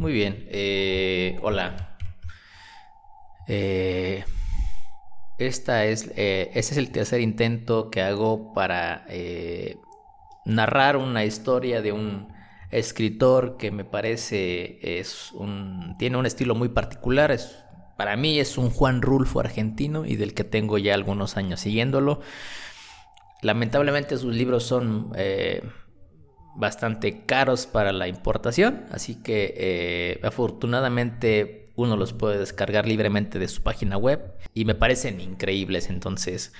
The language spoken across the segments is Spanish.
Muy bien. Eh, hola. Eh, esta es, este es el tercer intento que hago para narrar una historia de un escritor que me parece es un, tiene un estilo muy particular. Es, para mí es un Juan Rulfo argentino y del que tengo ya algunos años siguiéndolo. Lamentablemente sus libros son eh, bastante caros para la importación, así que eh, afortunadamente uno los puede descargar libremente de su página web y me parecen increíbles, entonces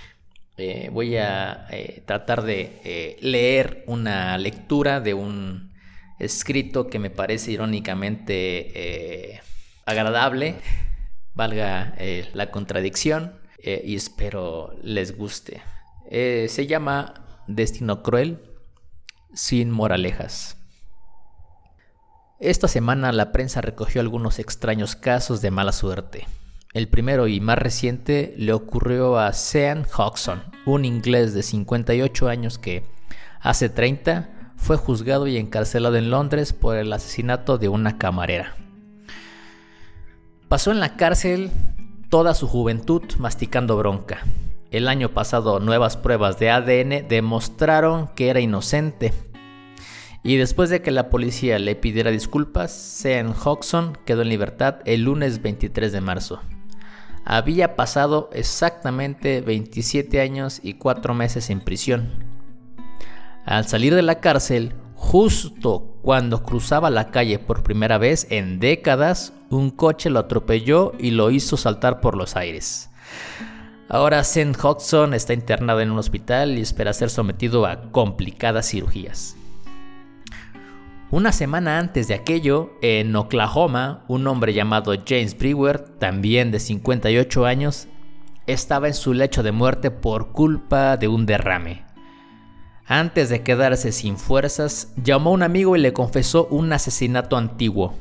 eh, voy a tratar de leer una lectura de un escrito que me parece irónicamente agradable, valga la contradicción, y espero les guste. Eh, se llama Destino Cruel, sin moralejas. Esta semana la prensa recogió algunos extraños casos de mala suerte. El primero y más reciente le ocurrió a Sean Hodgson, un inglés de 58 años que, hace 30, fue juzgado y encarcelado en Londres por el asesinato de una camarera. Pasó en la cárcel toda su juventud masticando bronca, el año pasado nuevas pruebas de ADN demostraron que era inocente. Y después de que la policía le pidiera disculpas, Sean Hodgson quedó en libertad el lunes 23 de marzo. Había pasado exactamente 27 años y 4 meses en prisión. Al salir de la cárcel, justo cuando cruzaba la calle por primera vez en décadas, un coche lo atropelló y lo hizo saltar por los aires. Ahora Zen Hodgson está internado en un hospital y espera ser sometido a complicadas cirugías. Una semana antes de aquello, en Oklahoma, un hombre llamado James Brewer, también de 58 años, estaba en su lecho de muerte por culpa de un derrame. Antes de quedarse sin fuerzas, llamó a un amigo y le confesó un asesinato antiguo.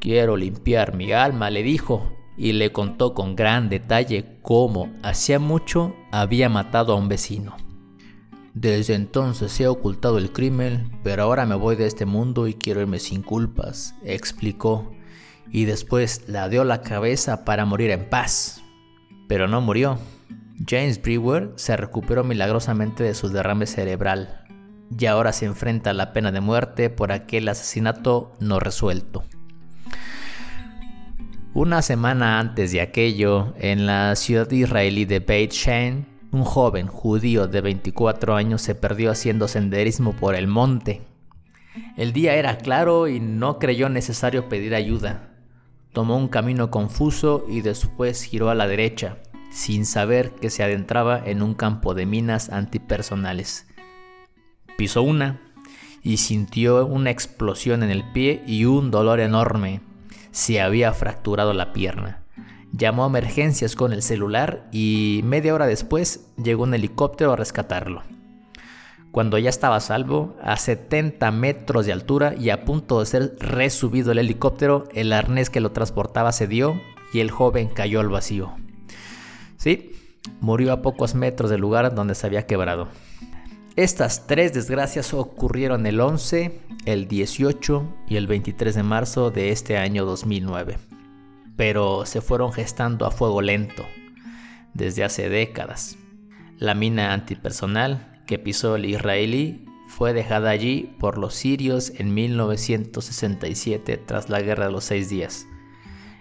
Quiero limpiar mi alma, le dijo, y le contó con gran detalle cómo hacía mucho había matado a un vecino. Desde entonces he ocultado el crimen, pero ahora me voy de este mundo y quiero irme sin culpas, explicó, y después la dio la cabeza para morir en paz. Pero no murió. James Brewer se recuperó milagrosamente de su derrame cerebral y ahora se enfrenta a la pena de muerte por aquel asesinato no resuelto. Una semana antes de aquello, en la ciudad israelí de Beit Shean, un joven judío de 24 años se perdió haciendo senderismo por el monte. El día era claro y no creyó necesario pedir ayuda. Tomó un camino confuso y después giró a la derecha, sin saber que se adentraba en un campo de minas antipersonales. Pisó una y sintió una explosión en el pie y un dolor enorme se había fracturado la pierna. Llamó a emergencias con el celular y media hora después llegó un helicóptero a rescatarlo. Cuando ya estaba salvo, a 70 metros de altura y a punto de ser resubido el helicóptero, el arnés que lo transportaba se dio y el joven cayó al vacío. Sí, murió a pocos metros del lugar donde se había quebrado. Estas tres desgracias ocurrieron el 11, el 18 y el 23 de marzo de este año 2009, pero se fueron gestando a fuego lento desde hace décadas. La mina antipersonal que pisó el israelí fue dejada allí por los sirios en 1967 tras la Guerra de los Seis Días.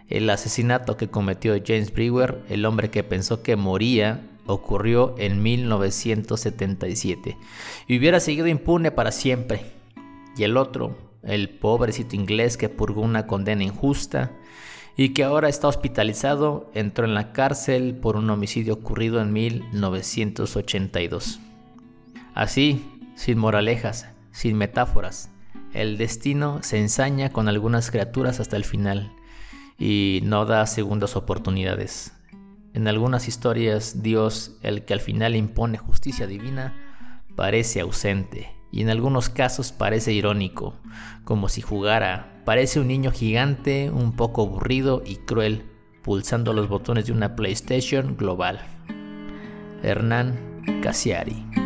El asesinato que cometió James Brewer, el hombre que pensó que moría ocurrió en 1977 y hubiera seguido impune para siempre. Y el otro, el pobrecito inglés que purgó una condena injusta y que ahora está hospitalizado, entró en la cárcel por un homicidio ocurrido en 1982. Así, sin moralejas, sin metáforas, el destino se ensaña con algunas criaturas hasta el final y no da segundas oportunidades. En algunas historias, Dios, el que al final impone justicia divina, parece ausente y en algunos casos parece irónico, como si jugara. Parece un niño gigante, un poco aburrido y cruel, pulsando los botones de una PlayStation global. Hernán Casiari